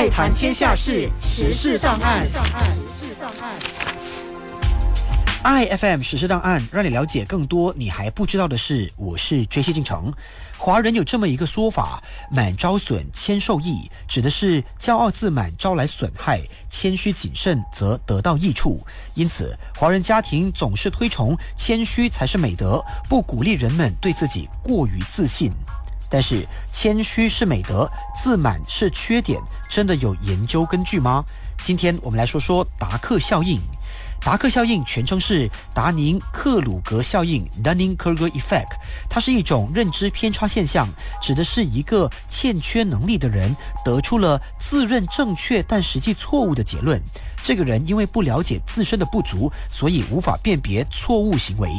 爱谈天下事，时事档案。iFM 时事档案，让你了解更多你还不知道的事。我是追西进城。华人有这么一个说法：“满招损，谦受益”，指的是骄傲自满招来损害，谦虚谨慎则得到益处。因此，华人家庭总是推崇谦虚才是美德，不鼓励人们对自己过于自信。但是，谦虚是美德，自满是缺点，真的有研究根据吗？今天我们来说说达克效应。达克效应全称是达宁克鲁格效应 （Dunning-Kruger Effect），它是一种认知偏差现象，指的是一个欠缺能力的人得出了自认正确但实际错误的结论。这个人因为不了解自身的不足，所以无法辨别错误行为。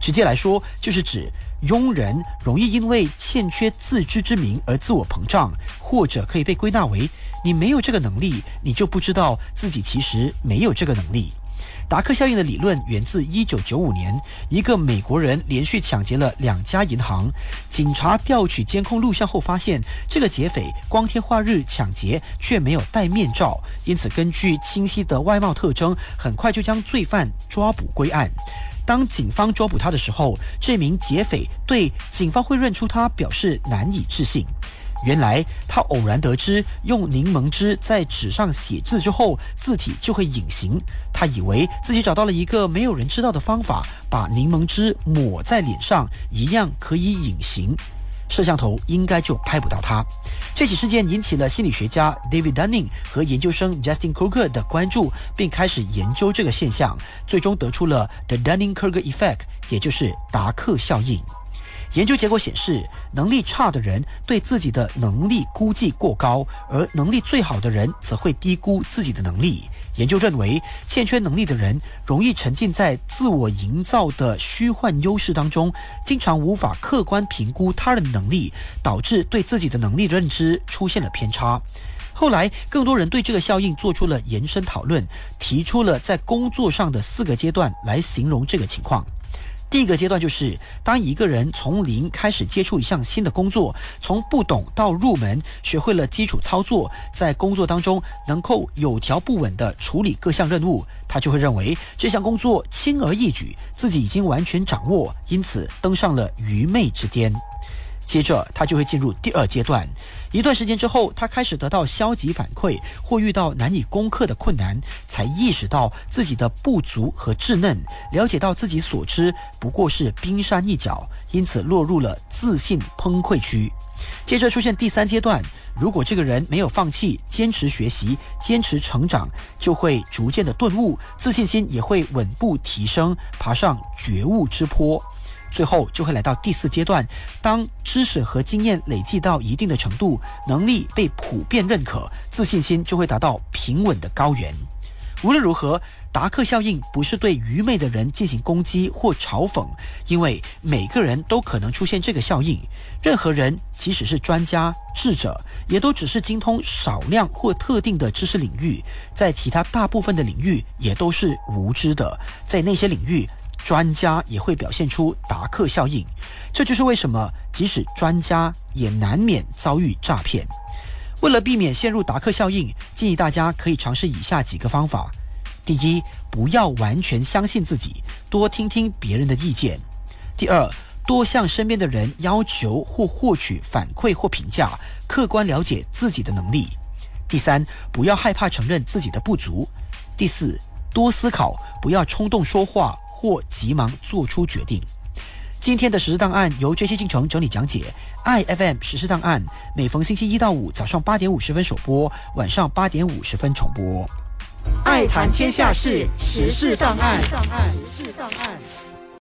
直接来说，就是指庸人容易因为欠缺自知之明而自我膨胀，或者可以被归纳为你没有这个能力，你就不知道自己其实没有这个能力。达克效应的理论源自1995年，一个美国人连续抢劫了两家银行。警察调取监控录像后发现，这个劫匪光天化日抢劫却没有戴面罩，因此根据清晰的外貌特征，很快就将罪犯抓捕归案。当警方抓捕他的时候，这名劫匪对警方会认出他表示难以置信。原来他偶然得知，用柠檬汁在纸上写字之后，字体就会隐形。他以为自己找到了一个没有人知道的方法，把柠檬汁抹在脸上，一样可以隐形。摄像头应该就拍不到他。这起事件引起了心理学家 David Dunning 和研究生 Justin Kruger 的关注，并开始研究这个现象，最终得出了 The Dunning-Kruger Effect，也就是达克效应。研究结果显示，能力差的人对自己的能力估计过高，而能力最好的人则会低估自己的能力。研究认为，欠缺能力的人容易沉浸在自我营造的虚幻优势当中，经常无法客观评估他人能力，导致对自己的能力认知出现了偏差。后来，更多人对这个效应做出了延伸讨论，提出了在工作上的四个阶段来形容这个情况。第一个阶段就是，当一个人从零开始接触一项新的工作，从不懂到入门，学会了基础操作，在工作当中能够有条不紊地处理各项任务，他就会认为这项工作轻而易举，自己已经完全掌握，因此登上了愚昧之巅。接着，他就会进入第二阶段。一段时间之后，他开始得到消极反馈，或遇到难以攻克的困难，才意识到自己的不足和稚嫩，了解到自己所知不过是冰山一角，因此落入了自信崩溃区。接着出现第三阶段，如果这个人没有放弃，坚持学习，坚持成长，就会逐渐的顿悟，自信心也会稳步提升，爬上觉悟之坡。最后就会来到第四阶段，当知识和经验累积到一定的程度，能力被普遍认可，自信心就会达到平稳的高原。无论如何，达克效应不是对愚昧的人进行攻击或嘲讽，因为每个人都可能出现这个效应。任何人，即使是专家、智者，也都只是精通少量或特定的知识领域，在其他大部分的领域也都是无知的。在那些领域。专家也会表现出达克效应，这就是为什么即使专家也难免遭遇诈骗。为了避免陷入达克效应，建议大家可以尝试以下几个方法：第一，不要完全相信自己，多听听别人的意见；第二，多向身边的人要求或获取反馈或评价，客观了解自己的能力；第三，不要害怕承认自己的不足；第四，多思考，不要冲动说话。或急忙做出决定。今天的实时档案由这些进程整理讲解。iFM 实时档案每逢星期一到五早上八点五十分首播，晚上八点五十分重播。爱谈天下事，时事档案。时事档案。